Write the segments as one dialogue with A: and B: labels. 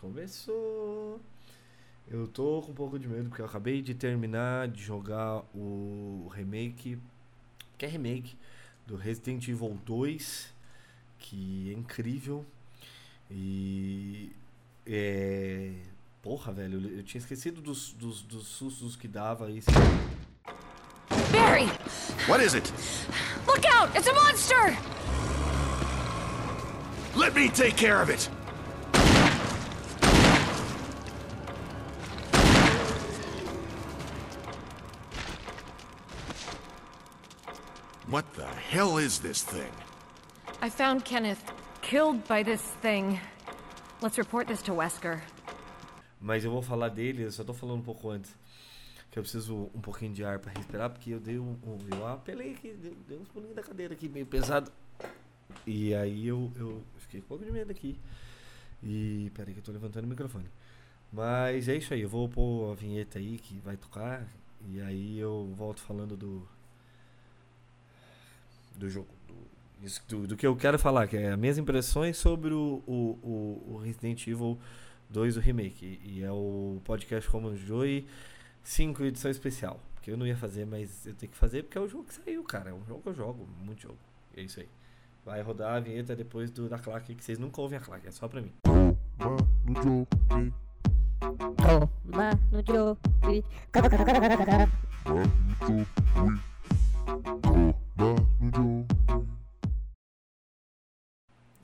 A: Começou. Eu tô com um pouco de medo porque eu acabei de terminar de jogar o remake, que é remake do Resident Evil 2, que é incrível. E é, porra, velho, eu, tinha esquecido dos, dos, dos sustos que dava esse
B: Barry!
C: What is it?
B: Look out! It's a monster!
C: Let me take care of it! What the hell is this thing?
B: I found Kenneth killed by this thing. Let's report this to Wesker.
A: Mas eu vou falar dele, eu só tô falando um pouco antes. Que eu preciso um pouquinho de ar pra respirar, porque eu dei um. um eu apelei aqui, dei, dei uns pulinhos da cadeira aqui, meio pesado. E aí eu, eu fiquei com um pouco de medo aqui. E. Peraí que eu tô levantando o microfone. Mas é isso aí, eu vou pôr a vinheta aí que vai tocar. E aí eu volto falando do. Do jogo. Do, isso- do, do que eu quero falar, que é as minhas impressões sobre o, o, o, o Resident Evil 2, o remake. E é o podcast Como Joy 5 edição especial. Porque eu não ia fazer, mas eu tenho que fazer porque é o jogo que saiu, cara. É um jogo que eu jogo, muito jogo. É isso aí. Vai rodar a vinheta depois do, da claque, que vocês nunca ouvem a claque, é só pra mim.
D: Toma no jogo.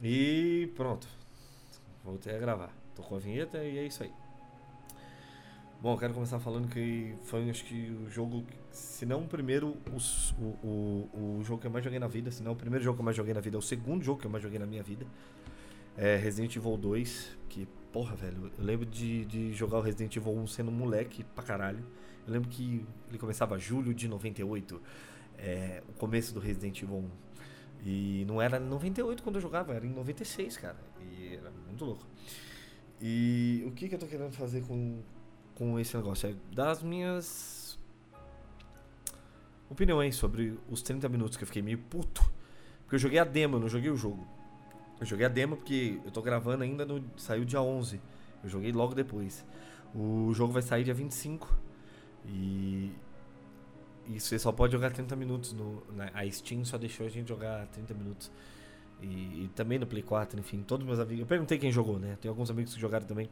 A: E pronto. Voltei a gravar. Tô com a vinheta e é isso aí. Bom, quero começar falando que foi acho que o jogo, se não o primeiro, o, o, o jogo que eu mais joguei na vida, se não o primeiro jogo que eu mais joguei na vida, é o segundo jogo que eu mais joguei na minha vida. É Resident Evil 2, que, porra, velho, eu lembro de, de jogar o Resident Evil 1 sendo moleque pra caralho. Eu lembro que ele começava julho de 98, é, o começo do Resident Evil 1. E não era em 98 quando eu jogava, era em 96, cara. E era muito louco. E o que, que eu tô querendo fazer com, com esse negócio? É dar as minhas opiniões sobre os 30 minutos que eu fiquei meio puto. Porque eu joguei a demo, eu não joguei o jogo. Eu joguei a demo porque eu tô gravando ainda no. Saiu dia 11. Eu joguei logo depois. O jogo vai sair dia 25. E. E você só pode jogar 30 minutos. No, na, a Steam só deixou a gente jogar 30 minutos. E, e também no Play 4, enfim, todos meus amigos. Eu perguntei quem jogou, né? Tem alguns amigos que jogaram também.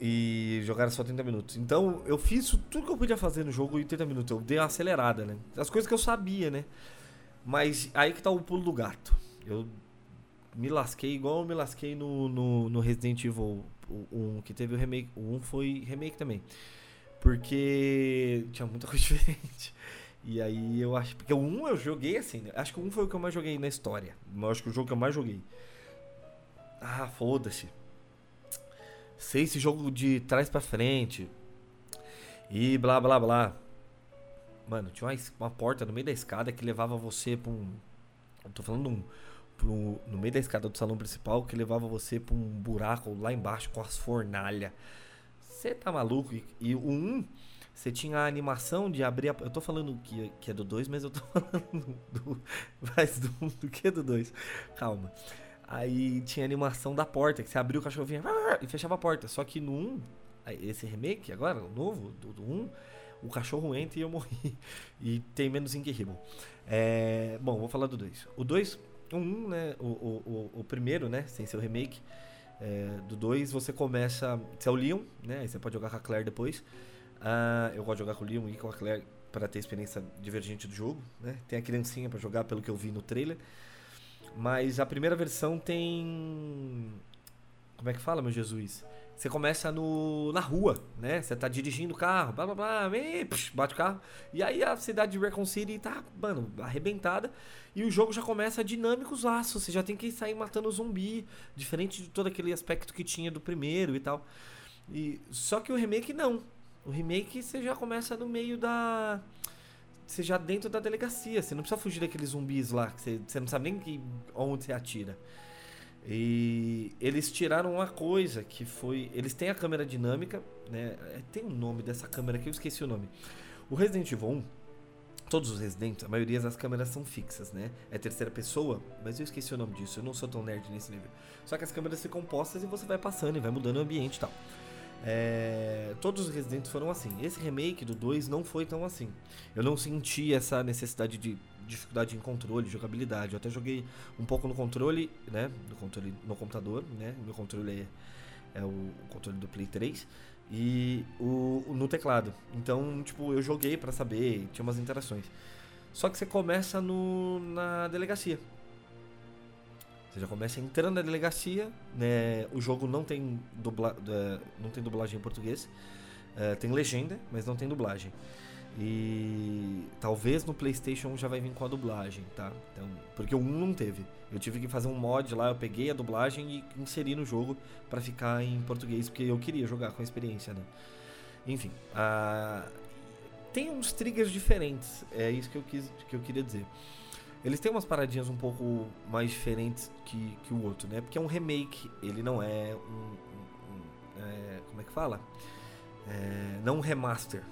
A: E jogaram só 30 minutos. Então eu fiz tudo que eu podia fazer no jogo em 30 minutos. Eu dei uma acelerada, né? As coisas que eu sabia, né? Mas aí que tá o pulo do gato. Eu me lasquei igual eu me lasquei no, no, no Resident Evil 1, que teve o remake. O 1 foi remake também. Porque tinha muita coisa diferente. E aí eu acho. Porque o 1 eu joguei assim. né? Acho que o 1 foi o que eu mais joguei na história. Eu acho que o jogo que eu mais joguei. Ah, foda-se. Sei esse jogo de trás pra frente. E blá blá blá. Mano, tinha uma, uma porta no meio da escada que levava você pra um. Eu tô falando um. no meio da escada do salão principal que levava você pra um buraco lá embaixo com as fornalhas. Você tá maluco? E, e o 1, você tinha a animação de abrir a. Eu tô falando que, que é do 2, mas eu tô falando do. Mais do 1 do que do 2. Calma. Aí tinha a animação da porta, que você abriu o cachorro vinha e fechava a porta. Só que no 1, aí, esse remake agora, o novo, do, do 1, o cachorro entra e eu morri. E tem menos Inquirrible. É, bom, vou falar do 2. O 2, o 1, né? O, o, o, o primeiro, né? Sem o remake. É, do 2, você começa. Você é o Leon, né? Aí você pode jogar com a Claire depois. Ah, eu gosto de jogar com o Leon e com a Claire para ter experiência divergente do jogo, né? Tem a criancinha para jogar pelo que eu vi no trailer. Mas a primeira versão tem. Como é que fala, meu Jesus? Você começa no, na rua, né? Você tá dirigindo o carro, blá blá blá, e, psh, bate o carro. E aí a cidade de Recon City tá, mano, arrebentada. E o jogo já começa dinâmicos laços. Você já tem que sair matando zumbi. Diferente de todo aquele aspecto que tinha do primeiro e tal. E, só que o remake não. O remake você já começa no meio da você já dentro da delegacia. Você não precisa fugir daqueles zumbis lá, que você, você não sabe nem que, onde você atira. E eles tiraram uma coisa que foi. Eles têm a câmera dinâmica, né? É, Tem um nome dessa câmera que eu esqueci o nome. O Resident Evil 1, todos os Resident, a maioria das câmeras são fixas, né? É terceira pessoa, mas eu esqueci o nome disso, eu não sou tão nerd nesse nível. Só que as câmeras ficam postas e você vai passando e vai mudando o ambiente e tal. É, todos os Residentes foram assim. Esse remake do 2 não foi tão assim. Eu não senti essa necessidade de dificuldade em controle, jogabilidade. Eu até joguei um pouco no controle, né? No controle no computador, né? Meu controle é, é o, controle do Play 3 e o, no teclado. Então, tipo, eu joguei para saber, tinha umas interações. Só que você começa no, na delegacia. Você já começa entrando na delegacia, né? O jogo não tem, dubla, não tem dublagem em português. Uh, tem legenda, mas não tem dublagem. E talvez no PlayStation já vai vir com a dublagem, tá? Então, porque o 1 não teve. Eu tive que fazer um mod lá, eu peguei a dublagem e inseri no jogo para ficar em português, porque eu queria jogar com a experiência, né? Enfim, tem uns triggers diferentes, é isso que eu, quis, que eu queria dizer. Eles têm umas paradinhas um pouco mais diferentes que, que o outro, né? Porque é um remake, ele não é um. um, um é, como é que fala? É, não um remaster.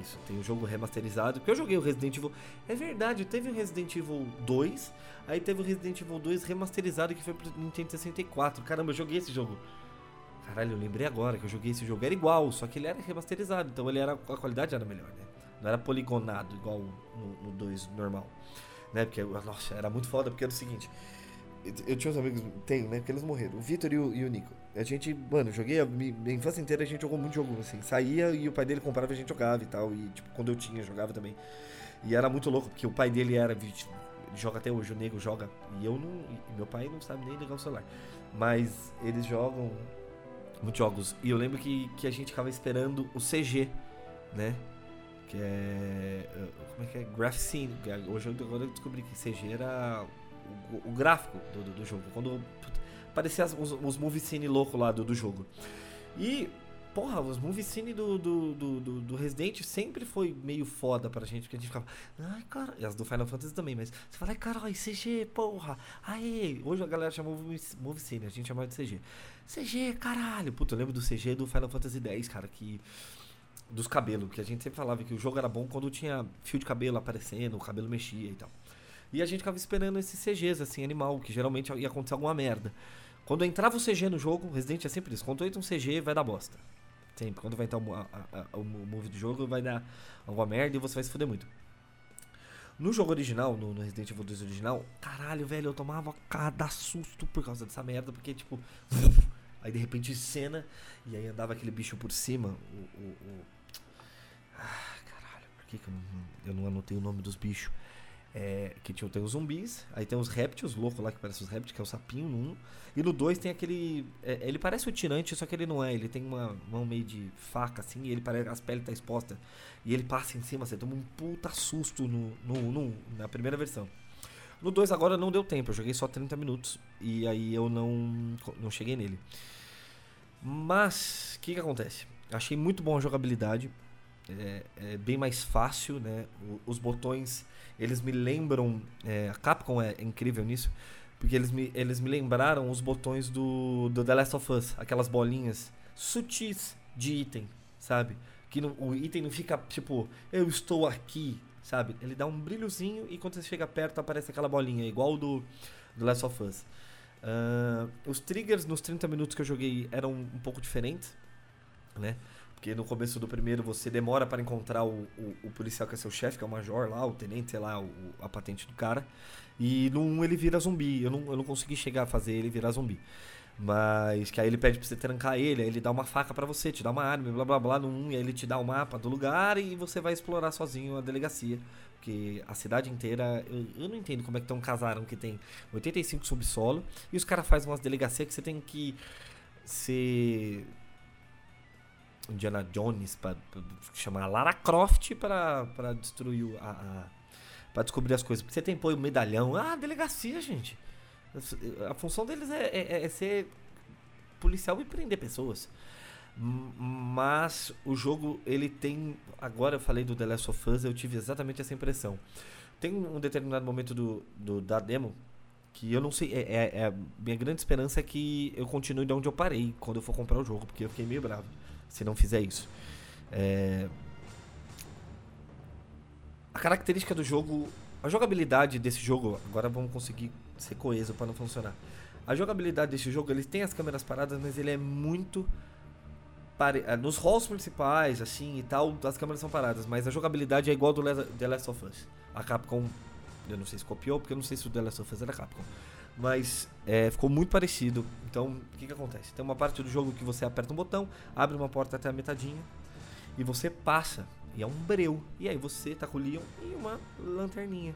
A: Isso, tem o um jogo remasterizado. Porque eu joguei o Resident Evil. É verdade, teve o Resident Evil 2. Aí teve o Resident Evil 2 remasterizado que foi pro Nintendo 64. Caramba, eu joguei esse jogo. Caralho, eu lembrei agora que eu joguei esse jogo. Era igual, só que ele era remasterizado. Então ele era, a qualidade era melhor, né? Não era poligonado igual no 2 normal né? Porque, nossa, era muito foda, porque era o seguinte. Eu tinha uns amigos, tenho, né? Porque eles morreram. O Vitor e e o Nico. A gente, mano, joguei a minha infância inteira, a gente jogou muito jogo, assim. Saía e o pai dele comprava a gente jogava e tal. E, tipo, quando eu tinha, jogava também. E era muito louco, porque o pai dele era. Ele joga até hoje, o nego joga. E eu não. E meu pai não sabe nem ligar o celular. Mas eles jogam muitos jogos. E eu lembro que, que a gente ficava esperando o CG, né? que é. Como é que é? Graphicine. Hoje agora eu descobri que CG era o, o gráfico do, do, do, jogo. Quando aparecia os, os movie scene louco lá do, do jogo. E, porra, os movie scene do, do, do, do, Resident sempre foi meio foda pra gente, porque a gente ficava, ai, cara, e as do Final Fantasy também, mas você fala, ai, caralho, CG, porra, aí, hoje a galera chamou movie scene, a gente chamava de CG. CG, caralho, puta, eu lembro do CG do Final Fantasy X, cara, que dos cabelos, que a gente sempre falava que o jogo era bom quando tinha fio de cabelo aparecendo, o cabelo mexia e tal. E a gente ficava esperando esses CGs, assim, animal, que geralmente ia acontecer alguma merda. Quando entrava o CG no jogo, Resident é sempre isso. Quando entra um CG, vai dar bosta. Sempre. Quando vai entrar o, a, a, o move do jogo, vai dar alguma merda e você vai se fuder muito. No jogo original, no, no, Resident Evil 2 original, caralho, velho, eu tomava cada susto por causa dessa merda, porque, tipo, aí de repente cena, e aí andava aquele bicho por cima, o, o, o ah, caralho, por que, que eu, não, eu não anotei o nome dos bichos? É, que tinha, tem os zumbis, aí tem os répteis loucos lá que parecem os répteis, que é o sapinho 1. E no 2 tem aquele. É, ele parece o tirante, só que ele não é. Ele tem uma mão meio de faca assim, e ele parece. As peles tá exposta. E ele passa em cima, você toma um puta susto no, no, no na primeira versão. No 2 agora não deu tempo, eu joguei só 30 minutos. E aí eu não, não cheguei nele. Mas, o que, que acontece? Achei muito bom a jogabilidade é, é bem mais fácil, né? os botões, eles me lembram... É, a Capcom é incrível nisso, porque eles me, eles me lembraram os botões do, do The Last of Us, aquelas bolinhas sutis de item, sabe? Que não, o item não fica tipo, eu estou aqui, sabe? Ele dá um brilhozinho e quando você chega perto aparece aquela bolinha, igual do The Last of Us. Uh, os triggers nos 30 minutos que eu joguei eram um pouco diferentes, né? Porque no começo do primeiro você demora para encontrar o, o, o policial que é seu chefe, que é o major lá, o tenente, sei lá, o, a patente do cara. E no 1 ele vira zumbi. Eu não, eu não consegui chegar a fazer ele virar zumbi. Mas que aí ele pede pra você trancar ele, aí ele dá uma faca para você, te dá uma arma, blá blá blá no 1, e aí ele te dá o mapa do lugar e você vai explorar sozinho a delegacia. Porque a cidade inteira, eu, eu não entendo como é que tem um casarão que tem 85 subsolo e os caras fazem umas delegacias que você tem que ser Indiana Jones para chamar Lara Croft para destruir a, a para descobrir as coisas. Porque você tem pô, o medalhão, ah, delegacia, gente. A função deles é, é, é ser policial e prender pessoas. Mas o jogo, ele tem. Agora eu falei do The Last of Us, eu tive exatamente essa impressão. Tem um determinado momento do, do da demo que eu não sei. É, é, é, minha grande esperança é que eu continue de onde eu parei quando eu for comprar o jogo, porque eu fiquei meio bravo se não fizer isso. É... A característica do jogo, a jogabilidade desse jogo, agora vamos conseguir ser coeso para não funcionar. A jogabilidade desse jogo, ele tem as câmeras paradas, mas ele é muito pare... ah, nos halls principais, assim e tal, as câmeras são paradas, mas a jogabilidade é igual do The Last of Us. A Capcom, eu não sei se copiou, porque eu não sei se o The Last of Us era Capcom. Mas é, ficou muito parecido. Então, o que, que acontece? Tem uma parte do jogo que você aperta um botão, abre uma porta até a metadinha e você passa. E é um breu. E aí você tá com o Leon e uma lanterninha.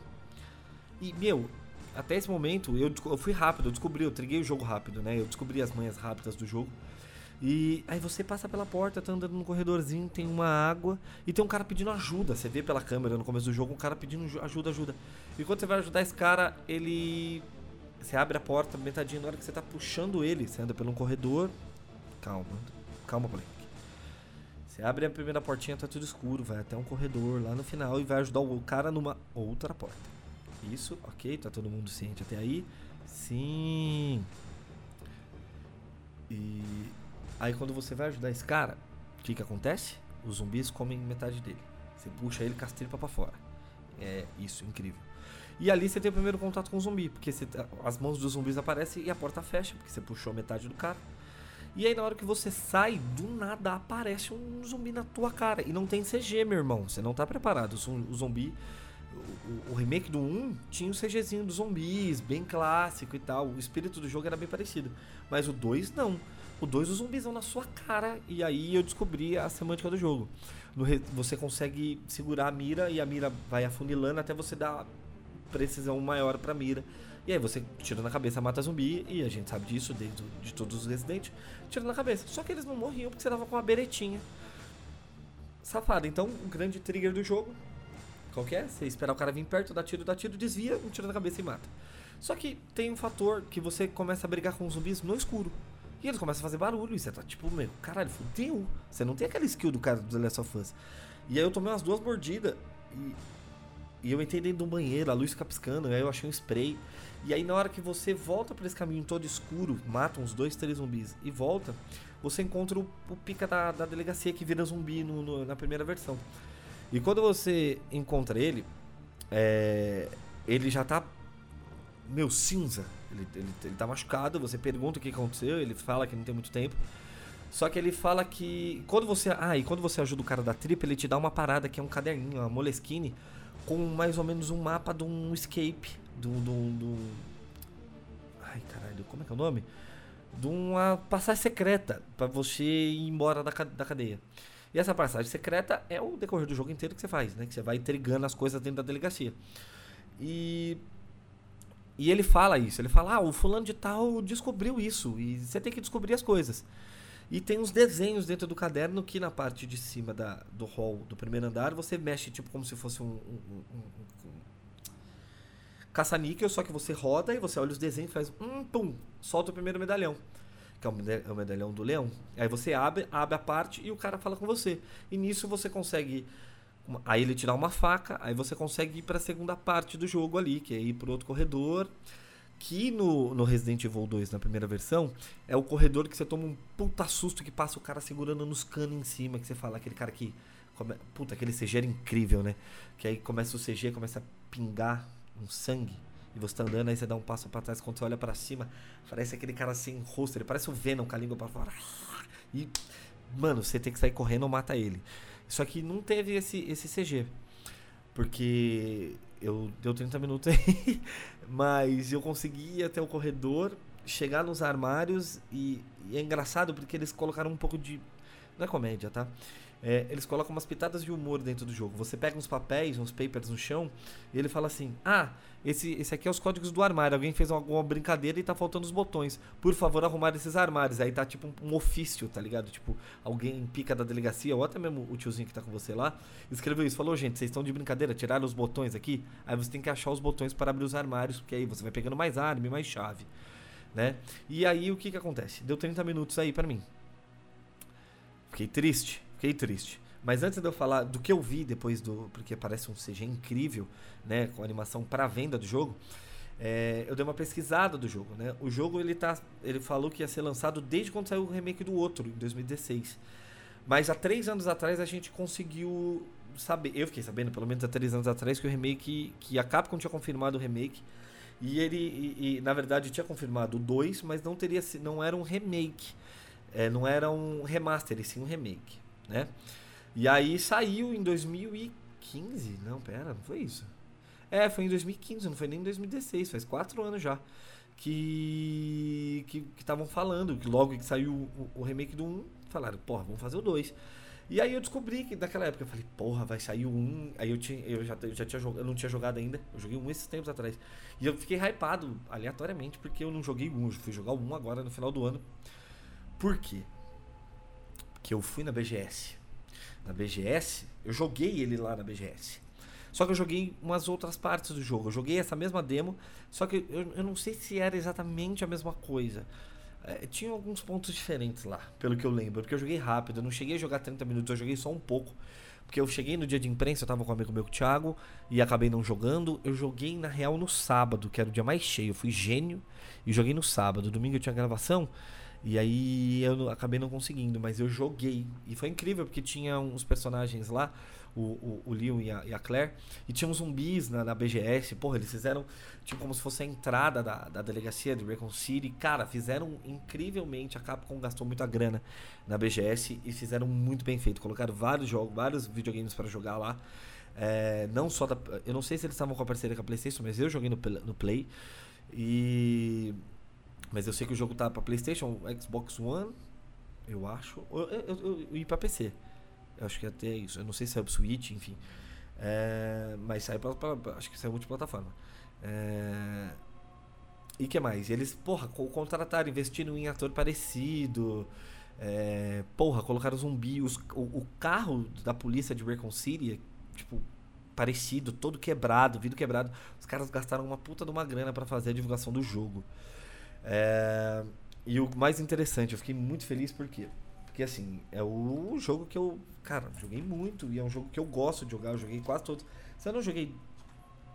A: E, meu, até esse momento eu, eu fui rápido, eu descobri, eu triguei o jogo rápido, né? Eu descobri as manhas rápidas do jogo. E aí você passa pela porta, tá andando no corredorzinho, tem uma água e tem um cara pedindo ajuda. Você vê pela câmera no começo do jogo um cara pedindo ju- ajuda, ajuda. E quando você vai ajudar esse cara, ele. Você abre a porta, metadinha, na hora que você tá puxando ele, você anda por um corredor. Calma, calma, Blake. Você abre a primeira portinha, tá tudo escuro, vai até um corredor lá no final e vai ajudar o cara numa outra porta. Isso, ok, tá todo mundo ciente até aí? Sim. E aí quando você vai ajudar esse cara, o que que acontece? Os zumbis comem metade dele. Você puxa ele com as tripas pra fora. É isso, incrível. E ali você tem o primeiro contato com o zumbi, porque você tá- as mãos dos zumbis aparecem e a porta fecha, porque você puxou metade do cara. E aí na hora que você sai, do nada aparece um zumbi na tua cara. E não tem CG, meu irmão. Você não tá preparado. O zum- o zumbi. O, o- remake do 1 tinha o CGzinho dos zumbis, bem clássico e tal. O espírito do jogo era bem parecido. Mas o 2 não. O 2 os zumbis vão na sua cara. E aí eu descobri a semântica do jogo. Re- você consegue segurar a mira e a mira vai afunilando até você dar precisão maior pra mira. E aí você tira na cabeça, mata zumbi, e a gente sabe disso desde de todos os residentes, tira na cabeça. Só que eles não morriam porque você tava com uma beretinha. Safado. Então, o grande trigger do jogo, qual que é? Você esperar o cara vir perto, dá tiro, dá tiro, desvia, um tiro na cabeça e mata. Só que tem um fator que você começa a brigar com os zumbis no escuro. E eles começam a fazer barulho, e você tá tipo, meu, caralho, fudeu. Você não tem aquela skill do cara do The Last of Us. E aí eu tomei umas duas mordidas e, e eu entrei dentro de um banheiro, a luz fica piscando, aí eu achei um spray. E aí na hora que você volta pra esse caminho todo escuro, mata uns dois, três zumbis e volta, você encontra o, o pica da, da delegacia que vira zumbi no- no- na primeira versão. E quando você encontra ele, é, ele já tá meu cinza. Ele, ele, ele tá machucado, você pergunta o que aconteceu, ele fala que não tem muito tempo. Só que ele fala que quando você, ah, e quando você ajuda o cara da tripa, ele te dá uma parada que é um caderninho, uma Moleskine com mais ou menos um mapa de um escape, de um, de um- de um- ai caralho, como é que é o nome? De uma passagem secreta pra você ir embora da, da cadeia. E essa passagem secreta é o decorrer do jogo inteiro que você faz, né? Que você vai intrigando as coisas dentro da delegacia. E e ele fala isso, ele fala: "Ah, o fulano de tal descobriu isso e você tem que descobrir as coisas". E tem uns desenhos dentro do caderno que na parte de cima da, do hall do primeiro andar você mexe tipo como se fosse um, um, um- um- caça-níquel, só que você roda e você olha os desenhos e faz um pum, solta o primeiro medalhão, que é é o medalhão do leão. Aí você abre, abre a parte e o cara fala com você. E nisso você consegue Aí ele te dá uma faca, aí você consegue ir para a segunda parte do jogo ali, que é ir para outro corredor. Que no, no Resident Evil 2, na primeira versão, é o corredor que você toma um puta susto que passa o cara segurando nos canos em cima, que você fala, aquele cara que. Come... Puta, aquele CG era incrível, né? Que aí começa o CG, começa a pingar um sangue. E você tá andando, aí você dá um passo pra trás, quando você olha pra cima, parece aquele cara sem rosto, ele parece o Venom com a língua pra fora. E, mano, você tem que sair correndo ou mata ele. Só que não teve esse, esse CG. Porque eu deu 30 minutos aí, mas eu consegui ir até o corredor, chegar nos armários e, e é engraçado porque eles colocaram um pouco de. Não é comédia, tá? É, eles colocam umas pitadas de humor dentro do jogo. Você pega uns papéis, uns papers no chão, e ele fala assim: Ah, esse, esse aqui é os códigos do armário. Alguém fez alguma brincadeira e tá faltando os botões. Por favor, arrumar esses armários. Aí tá tipo um, um ofício, tá ligado? Tipo, alguém pica da delegacia, ou até mesmo o tiozinho que tá com você lá, escreveu isso. Falou, gente, vocês estão de brincadeira, tiraram os botões aqui. Aí você tem que achar os botões para abrir os armários, porque aí você vai pegando mais arma e mais chave, né? E aí o que que acontece? Deu 30 minutos aí pra mim. Fiquei triste, fiquei triste. Mas antes de eu falar do que eu vi depois do. Porque parece um CG incrível, né? Com animação para venda do jogo. é, eu dei uma pesquisada do jogo, né? O jogo ele tá. Ele falou que ia ser lançado desde quando saiu o remake do outro, em 2016. Mas há três anos atrás a gente conseguiu saber, eu fiquei sabendo, pelo menos há três anos atrás, que o remake, que a Capcom tinha confirmado o remake. E ele, e, e, na verdade, tinha confirmado o 2, mas não teria não era um remake. É, não era um remaster, e sim um remake, né? E aí saiu em 2015. Não, pera, não foi isso. É, foi em 2015, não foi nem em 2016, faz quatro anos já. Que estavam falando, que logo que saiu o, o remake do 1, falaram, porra, vamos fazer o 2. E aí eu descobri que naquela época eu falei, porra, vai sair o 1. Aí eu, tinha, eu já, eu já tinha eu não tinha jogado ainda. Eu joguei um esses tempos atrás. E eu fiquei hypado aleatoriamente porque eu não joguei um. Eu fui jogar 1 agora no final do ano. Por quê? Porque eu fui na BGS. Na BGS, eu joguei ele lá na BGS. Só que eu joguei umas outras partes do jogo. Eu joguei essa mesma demo, só que eu, eu não sei se era exatamente a mesma coisa. É, tinha alguns pontos diferentes lá, pelo que eu lembro. Porque eu joguei rápido, eu não cheguei a jogar 30 minutos, eu joguei só um pouco. Porque eu cheguei no dia de imprensa, eu tava com um amigo meu, o Thiago, e acabei não jogando. Eu joguei, na real, no sábado, que era o dia mais cheio. Eu fui gênio e joguei no sábado. Domingo eu tinha gravação. E aí eu acabei não conseguindo, mas eu joguei. E foi incrível, porque tinha uns personagens lá o, o, o Leon e a, e a, Claire. E tinha uns zumbis na, na BGS. Porra, eles fizeram tipo como se fosse a entrada da, da delegacia de Recon City. Cara, fizeram incrivelmente. A Capcom gastou muita grana na BGS e fizeram muito bem feito. Colocaram vários jogos, vários videogames para jogar lá. É, não só da. Eu não sei se eles estavam com a parceria com a PlayStation, mas eu joguei no, no Play. E. Mas eu sei que o jogo tá pra PlayStation, Xbox One, eu acho. Eu, eu, eu, e pra PC. Eu acho que até isso. Eu não sei se é o Switch, enfim. É, mas sai pra, pra, Acho que sai multiplataforma. É, e que mais? Eles, porra, contrataram, investiram em ator parecido. É, porra, colocaram zumbi. Os, o, o, carro da polícia de Recon City, tipo, parecido, todo quebrado, vidro quebrado. Os caras gastaram uma puta de uma grana para fazer a divulgação do jogo. É, e o mais interessante, eu fiquei muito feliz porque porque assim, é o jogo que eu, cara, joguei muito e é um jogo que eu gosto de jogar, eu joguei quase todos. Se eu não joguei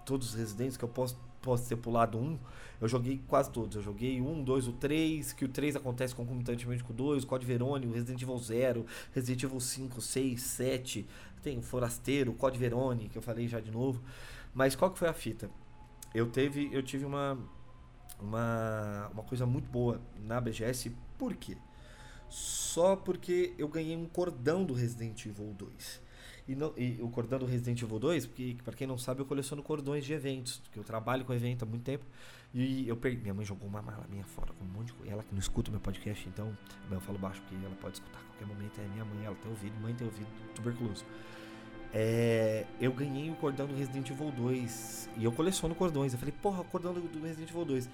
A: todos os Residentes que eu posso posso ter pulado um, eu joguei quase todos. Eu joguei um, dois, o três, que o três acontece concomitantemente com o dois, Code o Resident Evil 0, Resident Evil 5, 6, 7, tem o Forasteiro, Code Verônica, que eu falei já de novo. Mas qual que foi a fita? Eu teve, eu tive uma uma uma coisa muito boa na BGS, por quê? só porque eu ganhei um cordão do Resident Evil 2. E, não, e o cordão do Resident Evil 2, porque para quem não sabe, eu coleciono cordões de eventos, porque eu trabalho com evento há muito tempo. E eu perdi. Minha mãe jogou uma mala minha fora com um monte de. Ela que não escuta meu podcast, então. Eu falo baixo porque ela pode escutar a qualquer momento. É minha mãe, ela tem ouvido, mãe tem ouvido, tuberculoso. É, eu ganhei o cordão do Resident Evil 2 e eu coleciono cordões. Eu falei, porra, o cordão do, Resident Evil 2.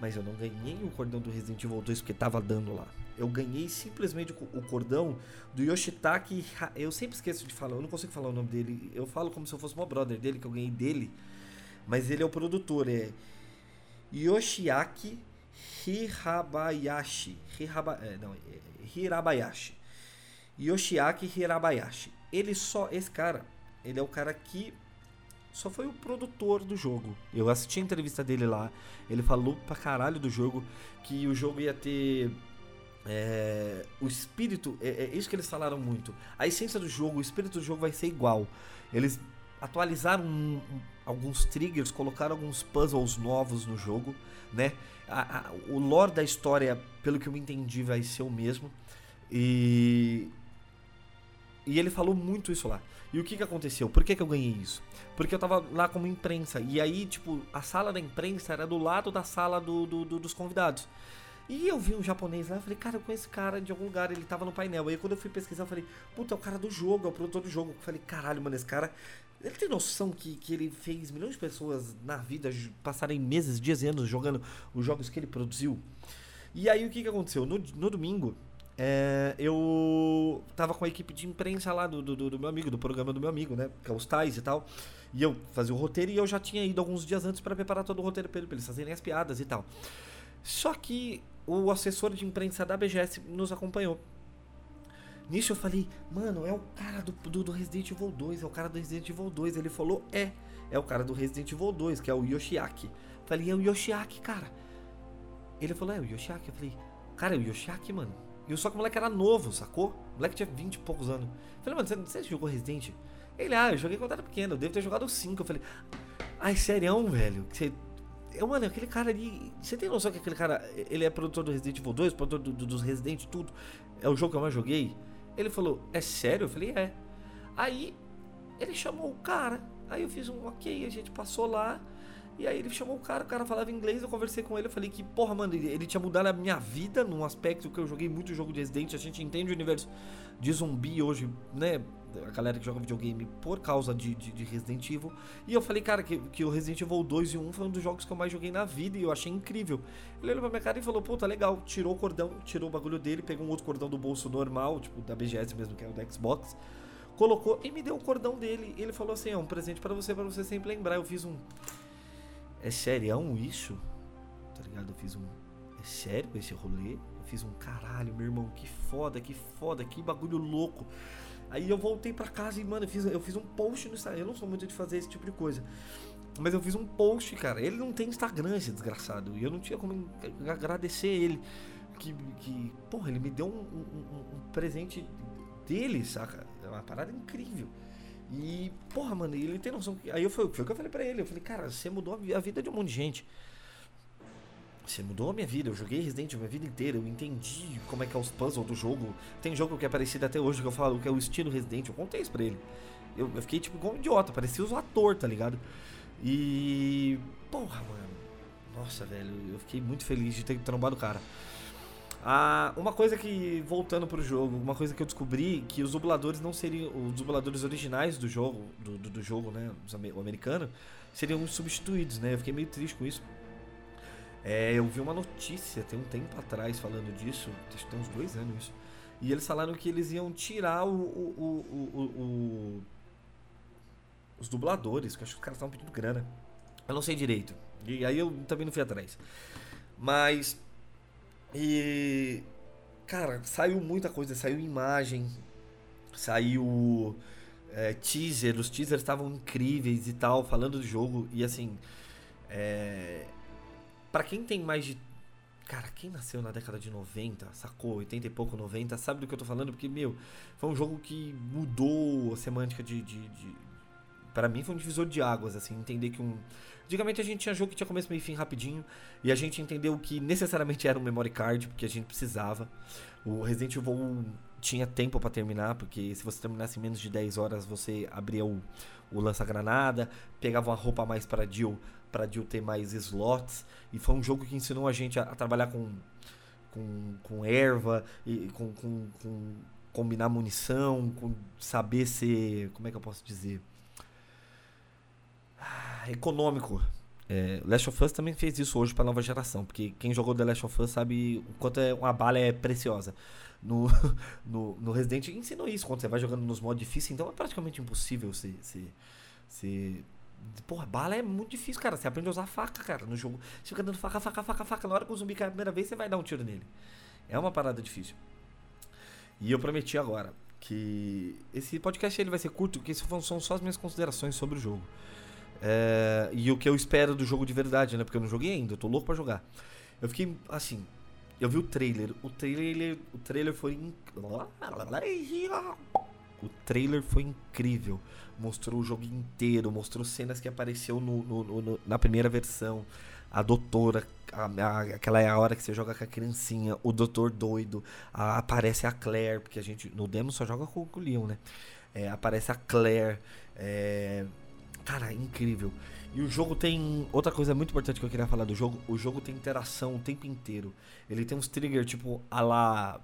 A: Mas eu não ganhei o cordão do Resident Evil 2 porque tava dando lá. Eu ganhei simplesmente o cordão do Yoshitaki. Eu sempre esqueço de falar, eu não consigo falar o nome dele. Eu falo como se eu fosse uma brother dele, que eu ganhei dele. Mas ele é o produtor, é Yoshiaki Hirabayashi. Hiraba, é, não, é, Hirabayashi. Yoshiaki Hirabayashi. Ele só. Esse cara, ele é o cara que só foi o produtor do jogo. Eu assisti a entrevista dele lá. Ele falou pra caralho do jogo que o jogo ia ter. É, o espírito, é, é, isso que eles falaram muito. A essência do jogo, o espírito do jogo vai ser igual. Eles atualizaram um, um, alguns triggers, colocaram alguns puzzles novos no jogo, né? A, a, o lore da história, pelo que eu entendi, vai ser o mesmo. E e ele falou muito isso lá. E o que que aconteceu? Por que que eu ganhei isso? Porque eu tava lá como imprensa. E aí, tipo, a sala da imprensa era do lado da sala do, do, do dos convidados. E eu vi um japonês lá, eu falei, cara, eu conheço esse cara de algum lugar, ele tava no painel. Aí quando eu fui pesquisar, eu falei, puta, é o cara do jogo, é o produtor do jogo. Eu falei, caralho, mano, esse cara. Ele tem noção que, que ele fez milhões de pessoas na vida passarem meses, dias e anos jogando os jogos que ele produziu? E aí o que que aconteceu? No, no domingo, é, eu tava com a equipe de imprensa lá do, do, do, meu amigo, do programa do meu amigo, né? Que é os Tais e tal. E eu fazia o roteiro e eu já tinha ido alguns dias antes para preparar todo o roteiro pra, eles fazerem as piadas e tal. Só que o assessor de imprensa da BGS nos acompanhou. Nisso eu falei, mano, é o cara do, do, do, Resident Evil 2, é o cara do Resident Evil 2. Ele falou, é, é o cara do Resident Evil 2, que é o Yoshiaki. falei, é o Yoshiaki, cara. Ele falou, é o Yoshiaki. Eu falei, cara, é o Yoshiaki, mano. E só que o moleque era novo, sacou? O moleque tinha 20 e poucos anos. Eu falei, mano, você, você jogou Resident? Ele, ah, eu joguei quando era pequeno, eu devo ter jogado 5. Eu falei, ai, serião, velho? Você. Eu, mano, aquele cara ali. Você tem noção que aquele cara. Ele é produtor do Resident Evil 2, produtor do, do, dos Resident, tudo. É o jogo que eu mais joguei. Ele falou, é sério? Eu falei, é. Aí, ele chamou o cara. Aí eu fiz um ok, a gente passou lá. E aí ele chamou o cara, o cara falava inglês, eu conversei com ele, eu falei que, porra, mano, ele, ele tinha mudado a minha vida num aspecto que eu joguei muito jogo de Resident, a gente entende o universo de zumbi hoje, né? A galera que joga videogame por causa de, de, de Resident Evil. E eu falei, cara, que, que o Resident Evil 2 e 1 foi um dos jogos que eu mais joguei na vida e eu achei incrível. Ele olhou pra minha cara e falou, pô, tá legal. Tirou o cordão, tirou o bagulho dele, pegou um outro cordão do bolso normal, tipo da BGS mesmo, que é o da Xbox. Colocou e me deu o cordão dele. Ele falou assim: é um presente para você, para você sempre lembrar. Eu fiz um. É serião isso? Tá ligado? Eu fiz um. É sério esse rolê? Eu fiz um caralho, meu irmão, que foda, que foda, que bagulho louco. Aí eu voltei pra casa e, mano, eu fiz, eu fiz um post no Instagram. Eu não sou muito de fazer esse tipo de coisa. Mas eu fiz um post, cara. Ele não tem Instagram, esse desgraçado. E eu não tinha como agradecer ele. Que, que porra, ele me deu um, um, um presente dele, saca? É uma parada incrível. E, porra, mano, ele tem noção. Aí eu foi, o que eu falei pra ele. Eu falei, cara, você mudou a vida de um monte de gente. Você mudou a minha vida. Eu joguei Resident Evil a minha vida inteira. Eu entendi como é que é os puzzles do jogo. Tem jogo que é parecido até hoje que eu falo que é o estilo Resident. Eu contei isso pra ele. Eu, eu fiquei tipo igual um idiota. Parecia os ator, tá ligado? E. Porra, mano. Nossa, velho. Eu fiquei muito feliz de ter trombado o cara. Ah, uma coisa que, voltando pro jogo, uma coisa que eu descobri que os dubladores não seriam. Os dubladores originais do jogo, do, do, do jogo, né? O americano, seriam substituídos, né? Eu fiquei meio triste com isso. É, eu vi uma notícia tem um tempo atrás falando disso, acho que tem uns dois anos isso. E eles falaram que eles iam tirar o, o, o, o os dubladores, que acho que os caras estavam pedindo grana. Eu não sei direito. E aí eu também não fui atrás. Mas e. Cara, saiu muita coisa, saiu imagem, saiu é, teaser, os teasers estavam incríveis e tal, falando do jogo. E assim. É, para quem tem mais de. Cara, quem nasceu na década de 90, sacou? 80 e pouco, 90, sabe do que eu tô falando? Porque, meu, foi um jogo que mudou a semântica de. de, de... para mim foi um divisor de águas, assim, entender que um Antigamente a gente tinha jogo que tinha começo, meio e fim rapidinho. E a gente entendeu que necessariamente era um memory card, porque a gente precisava. O Resident Evil 1 tinha tempo para terminar, porque se você terminasse em menos de 10 horas, você abria o, o lança-granada, pegava uma roupa a mais para Jill, para Jill ter mais slots. E foi um jogo que ensinou a gente a, a trabalhar com, com, com erva, e com, com, com combinar munição, com saber ser. Como é que eu posso dizer? Econômico. É, Last of Us também fez isso hoje para nova geração, porque quem jogou The Last of Us sabe o quanto é, uma bala é preciosa. No, no, no Resident ensinou isso quando você vai jogando nos modos difíceis, então é praticamente impossível se, se, se Porra, bala é muito difícil, cara. Você aprende a usar faca, cara, no jogo. Você fica dando faca, faca, faca, faca. Na hora que o zumbi cai a primeira vez, você vai dar um tiro nele. É uma parada difícil. E eu prometi agora que esse podcast ele vai ser curto, porque isso são só as minhas considerações sobre o jogo. É, e o que eu espero do jogo de verdade, né? Porque eu não joguei ainda, eu tô louco pra jogar. Eu fiquei assim. Eu vi o trailer. O trailer. O trailer foi. Inc... O trailer foi incrível. Mostrou o jogo inteiro, mostrou cenas que apareceu no, no, no na primeira versão. A doutora, a, a, aquela é a hora que você joga com a criancinha, o doutor doido, a, aparece a Claire, porque a gente no demo só joga com o Leon, né? É, aparece a Claire. É, Cara, incrível. E o jogo tem. Outra coisa muito importante que eu queria falar do jogo: o jogo tem interação o tempo inteiro. Ele tem uns triggers tipo a lá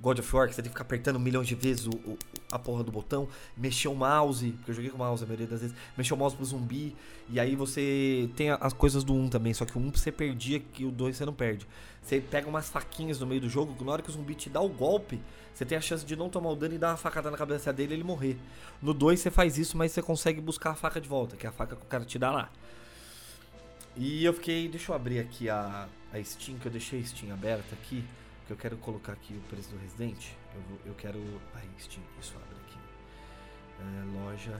A: God of War, que você tem que ficar apertando milhões de vezes o, o, a porra do botão, mexer o mouse, porque eu joguei com o mouse a maioria das vezes, mexer o mouse pro zumbi, e aí você tem as coisas do 1 também, só que o 1 você perdia, que o 2 você não perde. Você pega umas faquinhas no meio do jogo, na hora que o zumbi te dá o golpe, você tem a chance de não tomar o dano e dar uma facada na cabeça dele e ele morrer. No 2 você faz isso, mas você consegue buscar a faca de volta, que é a faca que o cara te dá lá. E eu fiquei, deixa eu abrir aqui a, a Steam, que eu deixei a Steam aberta aqui que eu quero colocar aqui o preço do Resident. Eu, eu quero. Ai, Steam, isso abre aqui. É, loja.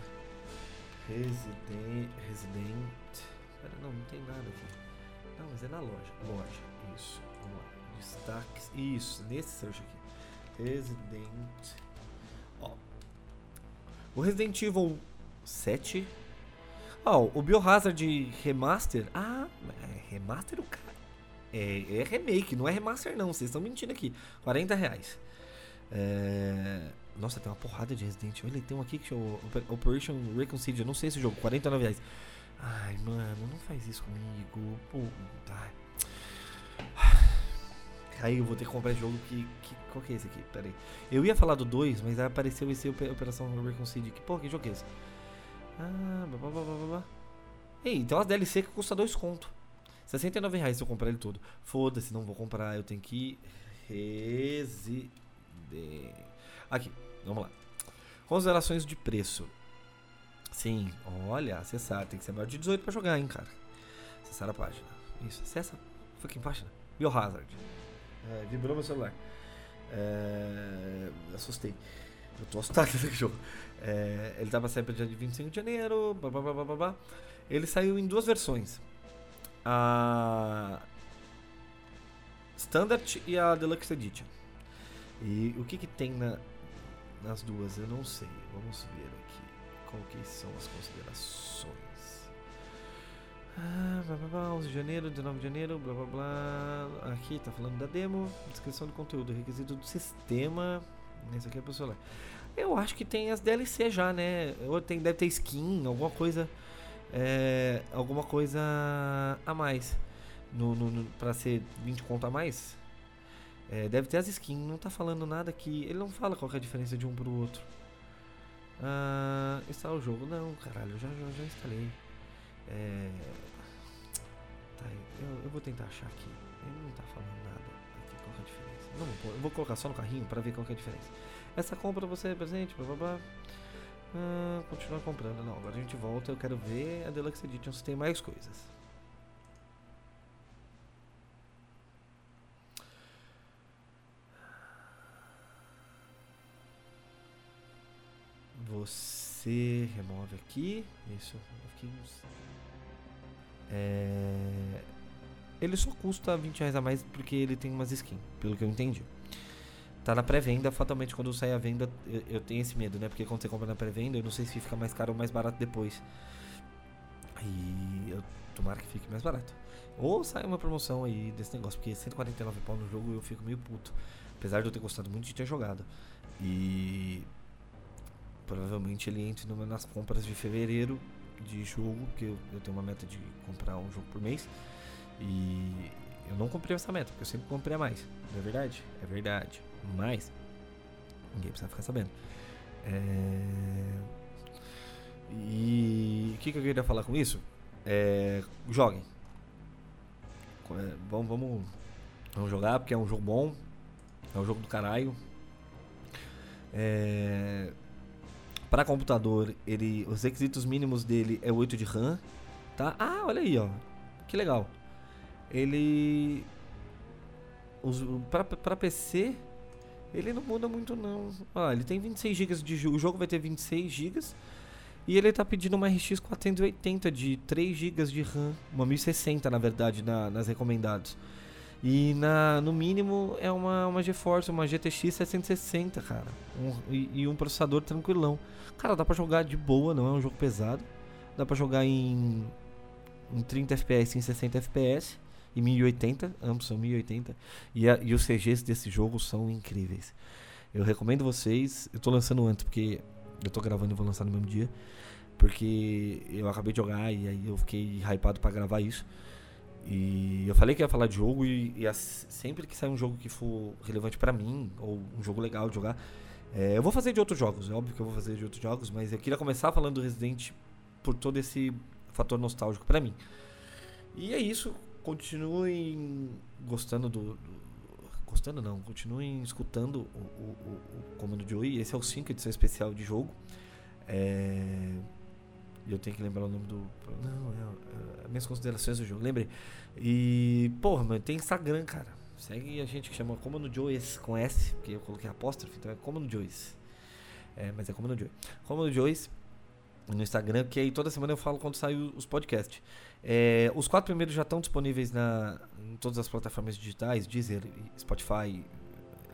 A: Resident. Resident. Pera, não, não tem nada aqui. Não, mas é na loja. Loja, isso. Vamos lá. Destaques. Isso, nesse search aqui. Resident. Ó. O Resident Evil 7. Ó, o Biohazard Remaster. Ah, é remaster o cara. É, é remake, não é remaster não. Vocês estão mentindo aqui. 40 reais. É... Nossa, tem uma porrada de Resident Evil. Tem um aqui que chama Operation Reconciliation. Não sei esse jogo, 49 reais. Ai, mano, não faz isso comigo. Pô, tá. Aí eu vou ter que comprar esse jogo que, que. Qual que é esse aqui? Pera aí. Eu ia falar do 2, mas aí apareceu esse Operação Reconciliation. Que porra, que jogo é esse? Ah, blá blá blá blá blá. Ei, tem umas DLC que custa 2 conto. 69 reais se eu comprar ele todo. Foda-se, não vou comprar. Eu tenho que. Resident. Aqui, vamos lá. Considerações de preço. Sim, olha, acessar. Tem que ser maior de 18 pra jogar, hein, cara. Acessar a página. Isso, acessa. Fucking página. Biohazard. É, vibrou meu celular. É, assustei. Eu tô assustado com esse jogo. É, ele tava sempre dia de 25 de janeiro. Blá, blá, blá, blá, blá. Ele saiu em duas versões. A Standard e a Deluxe Edition. E o que que tem na, nas duas? Eu não sei. Vamos ver aqui. Qual que são as considerações. Ah, blá, blá, blá, 11 de janeiro, 19 de janeiro, blá blá blá. Aqui tá falando da demo, descrição do conteúdo, requisito do sistema. Esse aqui é pro celular. Eu acho que tem as DLC já, né? Ou tem, deve ter skin, alguma coisa. É, alguma coisa a mais. No, no, no, ser 20 conto a mais. É, deve ter as skins, não tá falando nada aqui. Ele não fala qual é a diferença de um pro outro. Ah, instalar o jogo. Não, caralho, eu já, já, já instalei. É, tá, eu, eu vou tentar achar aqui. Ele não tá falando nada aqui, qual é a diferença. Não, eu vou colocar só no carrinho pra ver qual é a diferença. Essa compra você é presente, blá blá blá. Ah, continuar comprando. Não, agora a gente volta. Eu quero ver a Deluxe Edition se tem mais coisas. Você remove aqui. Isso. Aqui. É... Ele só custa 20 reais a mais porque ele tem umas skins, pelo que eu entendi. Tá na pré-venda, fatalmente quando sai a venda, eu, eu, tenho esse medo, né? Porque quando você compra na pré-venda, eu não sei se fica mais caro ou mais barato depois. E eu tomara que fique mais barato. Ou sai uma promoção aí desse negócio, porque 149 pau no jogo eu fico meio puto. Apesar de eu ter gostado muito de ter jogado. E provavelmente ele entre nas compras de fevereiro de jogo, porque eu, eu tenho uma meta de comprar um jogo por mês. E eu não comprei essa meta, porque eu sempre comprei a mais. Não é verdade? É verdade. Mas ninguém precisa ficar sabendo. É... E o que, que eu queria falar com isso? É... Joguem. É, vamos, vamos, vamos jogar porque é um jogo bom. É um jogo do caralho. É... Para computador, ele, os requisitos mínimos dele é 8 de RAM, tá? Ah, olha aí, ó. Que legal. Ele para PC ele não muda muito não. Ah, ele tem 26 GB de jogo, o jogo vai ter 26 GB e ele tá pedindo uma RX 480 de 3 GB de RAM, uma 1060 na verdade na, nas recomendados. E na, no mínimo é uma, uma GeForce, uma GTX 760, cara. Um, e, e, um processador tranquilão. Cara, dá pra jogar de boa, não é um jogo pesado. Dá pra jogar em, em 30 FPS, em 60 FPS e 1080, ambos são 1080. E, a, e os CGs desse jogo são incríveis. Eu recomendo vocês. Eu tô lançando antes, porque eu tô gravando e vou lançar no mesmo dia. Porque eu acabei de jogar e aí eu fiquei hypado para gravar isso. E eu falei que ia falar de jogo e, e sempre que sair um jogo que for relevante para mim, ou um jogo legal de jogar, é, eu vou fazer de outros jogos. É óbvio que eu vou fazer de outros jogos, mas eu queria começar falando do Resident por todo esse fator nostálgico para mim. E é isso. Continuem gostando do, do. gostando não, continuem escutando o, o, o Comando Joey. Esse é o 5 edição especial de jogo. É eu tenho que lembrar o nome do. Não, é, é minhas considerações do jogo. Lembrei. E, porra, mano, tem Instagram, cara. Segue a gente que chama Comando Joyce com S, porque eu coloquei apóstrofe, então é Comando Joyce. É, mas é Comando Joyce. Comando Joyce no Instagram, que aí toda semana eu falo quando saem os podcasts. É, os quatro primeiros já estão disponíveis na, em todas as plataformas digitais, Deezer, Spotify,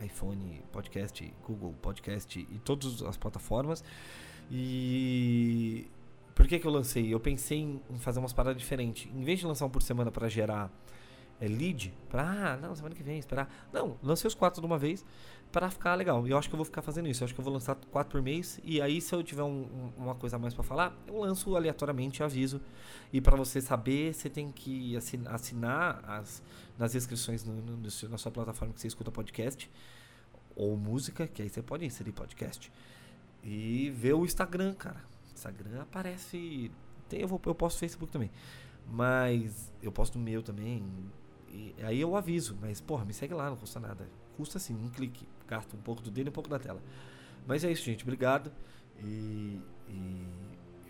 A: iPhone, podcast, Google Podcast e todas as plataformas. E por que que eu lancei? Eu pensei em fazer umas paradas diferentes. Em vez de lançar um por semana pra gerar é, lead, pra, ah, não, semana que vem, esperar. Não, lancei os quatro de uma vez pra ficar legal. E eu acho que eu vou ficar fazendo isso. Eu acho que eu vou lançar quatro por mês. E aí, se eu tiver um- um- uma coisa a mais pra falar, eu lanço aleatoriamente, aviso. E pra você saber, você tem que assin- assinar as, nas inscrições no, no- no na sua plataforma que você escuta podcast. Ou música, que aí você pode inserir podcast. E ver o Instagram, cara. Instagram aparece. Tem, eu, vou, eu posto Facebook também. Mas eu posto no meu também. E aí eu aviso. Mas, porra, me segue lá, não custa nada. Custa sim, um clique. Gasta um pouco do dedo e um pouco da tela. Mas é isso, gente. Obrigado. E, e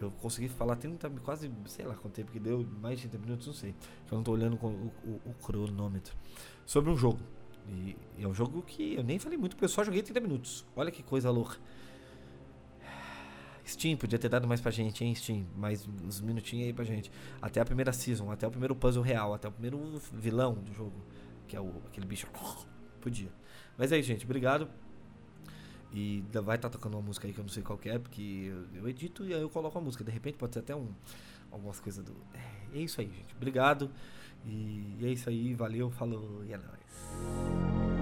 A: eu consegui falar 30, quase, sei lá quanto tempo que deu, mais de 30 minutos, não sei. Eu não tô olhando o, o- o cronômetro. Sobre um jogo. E, e é um jogo que eu nem falei muito, porque eu só joguei 30 minutos. Olha que coisa louca. Steam, podia ter dado mais pra gente, hein, Steam? Mais uns minutinhos aí pra gente. Até a primeira season, até o primeiro puzzle real, até o primeiro vilão do jogo, que é o, aquele bicho. Podia. Mas é isso, gente. Obrigado. E vai estar tocando uma música aí que eu não sei qual é, porque eu, edito e aí eu coloco a música. De repente pode ser até um, algumas coisas do. É, é isso aí, gente. Obrigado. E é isso aí. Valeu, falou e é nóis.